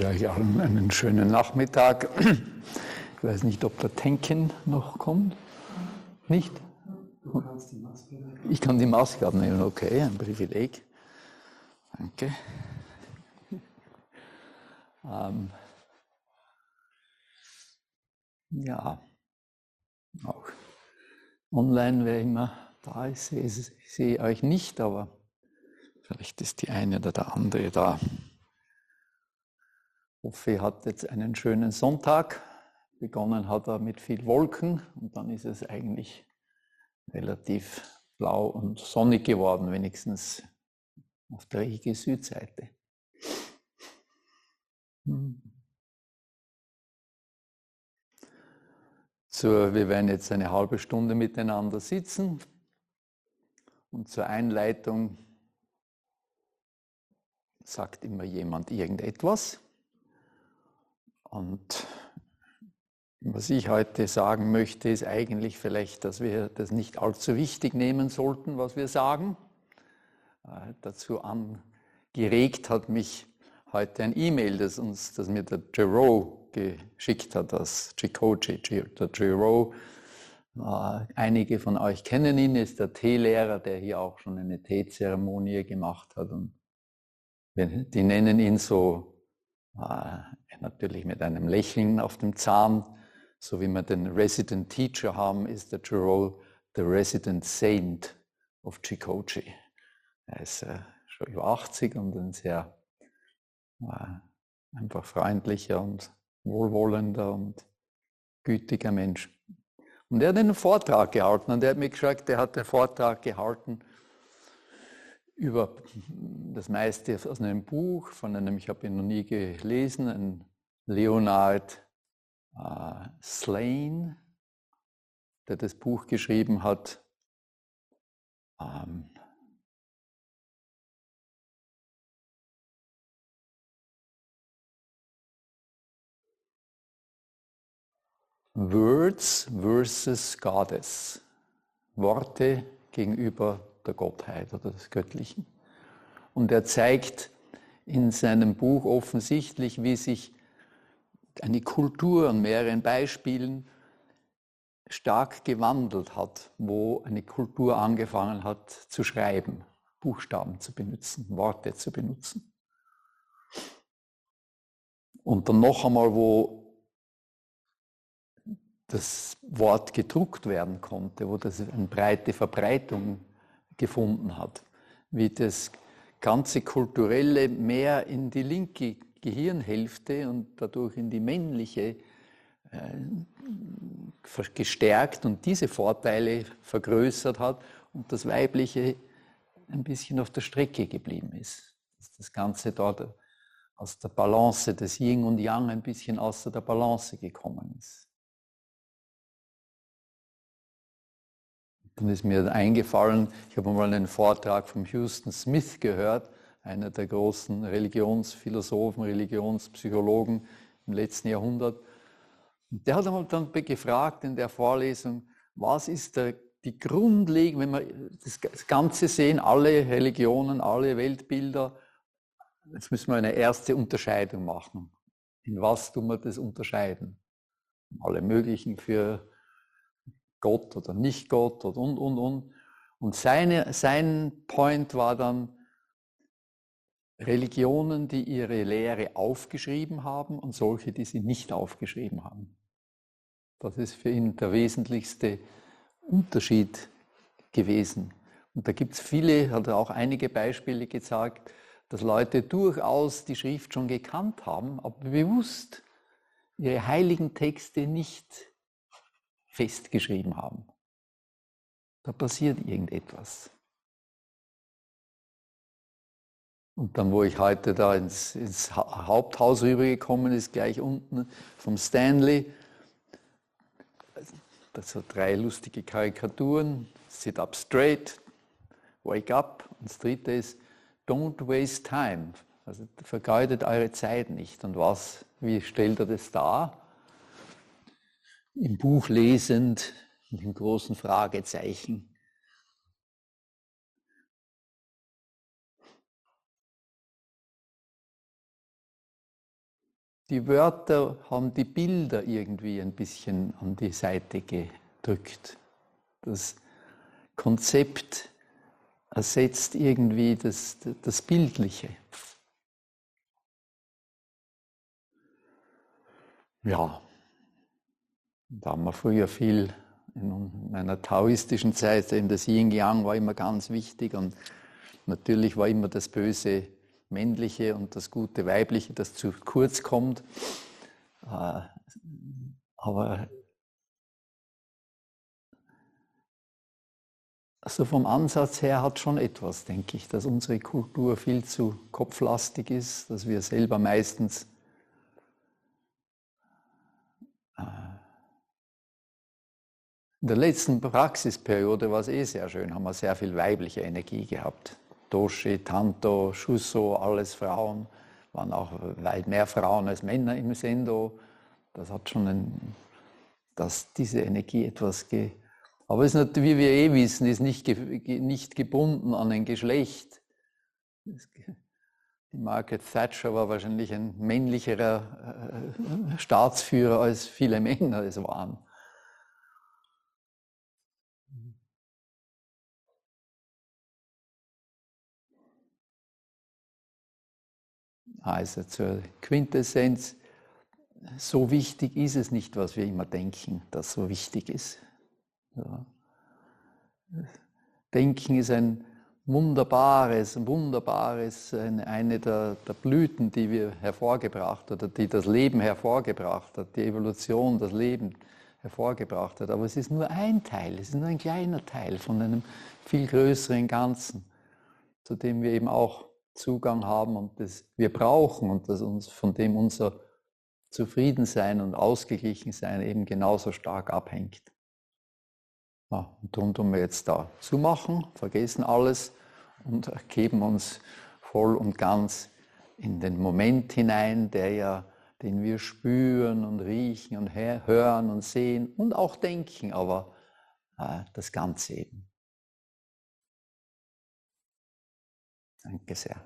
Ich allen einen schönen Nachmittag. Ich weiß nicht, ob der Tenken noch kommt. Nicht? Ich kann die Maske abnehmen, okay, ein Privileg. Danke. Ähm, ja, auch online, wer immer da ist, ich sehe euch nicht, aber vielleicht ist die eine oder der andere da. Hoffe, hat jetzt einen schönen Sonntag. Begonnen hat er mit viel Wolken und dann ist es eigentlich relativ blau und sonnig geworden, wenigstens auf der Ege Südseite. Hm. So, wir werden jetzt eine halbe Stunde miteinander sitzen und zur Einleitung sagt immer jemand irgendetwas. Und was ich heute sagen möchte, ist eigentlich vielleicht, dass wir das nicht allzu wichtig nehmen sollten, was wir sagen. Äh, dazu angeregt hat mich heute ein E-Mail, das, uns, das mir der Giro geschickt hat, das Chikochi. Der Giro, äh, einige von euch kennen ihn, ist der Teelehrer, der hier auch schon eine Teezeremonie gemacht hat. Und die nennen ihn so natürlich mit einem Lächeln auf dem Zahn, so wie wir den Resident Teacher haben, ist der Jerome the Resident Saint of Chikochi. Er ist äh, schon über 80 und ein sehr äh, einfach freundlicher und wohlwollender und gütiger Mensch. Und er hat einen Vortrag gehalten und er hat mir gesagt, er hat den Vortrag gehalten über das meiste aus einem Buch, von einem, ich habe ihn noch nie gelesen, ein Leonard äh, Slane, der das Buch geschrieben hat. Ähm, Words versus Goddess. Worte gegenüber der Gottheit oder des Göttlichen. Und er zeigt in seinem Buch offensichtlich, wie sich eine Kultur an mehreren Beispielen stark gewandelt hat, wo eine Kultur angefangen hat zu schreiben, Buchstaben zu benutzen, Worte zu benutzen. Und dann noch einmal, wo das Wort gedruckt werden konnte, wo das eine breite Verbreitung gefunden hat, wie das ganze Kulturelle mehr in die linke Gehirnhälfte und dadurch in die männliche äh, gestärkt und diese Vorteile vergrößert hat und das weibliche ein bisschen auf der Strecke geblieben ist. Dass das Ganze dort aus der Balance des Yin und Yang ein bisschen außer der Balance gekommen ist. Dann ist mir eingefallen, ich habe mal einen Vortrag von Houston Smith gehört, einer der großen Religionsphilosophen, Religionspsychologen im letzten Jahrhundert. Und der hat dann gefragt in der Vorlesung, was ist der, die grundlegende, wenn wir das Ganze sehen, alle Religionen, alle Weltbilder, jetzt müssen wir eine erste Unterscheidung machen. In was tun wir das unterscheiden? Alle möglichen für Gott oder nicht Gott und, und, und, und. Und seine, sein Point war dann, Religionen, die ihre Lehre aufgeschrieben haben und solche, die sie nicht aufgeschrieben haben. Das ist für ihn der wesentlichste Unterschied gewesen. Und da gibt es viele, hat er auch einige Beispiele gezeigt, dass Leute durchaus die Schrift schon gekannt haben, aber bewusst ihre heiligen Texte nicht festgeschrieben haben. Da passiert irgendetwas. Und dann, wo ich heute da ins, ins Haupthaus rübergekommen ist, gleich unten vom Stanley, das hat drei lustige Karikaturen. Sit up straight, wake up. Und das dritte ist, don't waste time. Also vergeudet eure Zeit nicht. Und was, wie stellt er das dar? Im Buch lesend mit einem großen Fragezeichen. die Wörter haben die Bilder irgendwie ein bisschen an die Seite gedrückt. Das Konzept ersetzt irgendwie das, das Bildliche. Ja, da haben wir früher viel in meiner taoistischen Zeit, in das Yin Yang war immer ganz wichtig und natürlich war immer das Böse männliche und das gute weibliche, das zu kurz kommt. Äh, aber also vom Ansatz her hat schon etwas, denke ich, dass unsere Kultur viel zu kopflastig ist, dass wir selber meistens äh, in der letzten Praxisperiode war es eh sehr schön, haben wir sehr viel weibliche Energie gehabt. Doshi, Tanto, Shuso, alles Frauen, waren auch weit mehr Frauen als Männer im Sendo. Das hat schon ein, dass diese Energie etwas ge aber es ist wie wir eh wissen, ist nicht, nicht gebunden an ein Geschlecht. Die Margaret Thatcher war wahrscheinlich ein männlicherer äh, Staatsführer, als viele Männer es waren. Also zur Quintessenz, so wichtig ist es nicht, was wir immer denken, dass so wichtig ist. Ja. Denken ist ein wunderbares, wunderbares, eine der, der, Blüten, die wir hervorgebracht oder die das Leben hervorgebracht hat, die Evolution, das Leben hervorgebracht hat. Aber es ist nur ein Teil, es ist nur ein kleiner Teil von einem viel größeren Ganzen, zu dem wir eben auch Zugang haben und das wir brauchen und das uns, von dem unser Zufriedensein und Ausgeglichensein eben genauso stark abhängt. Ja, und darum tun wir jetzt da zumachen, vergessen alles und geben uns voll und ganz in den Moment hinein, der ja, den wir spüren und riechen und hören und sehen und auch denken, aber äh, das Ganze eben. Danke sehr.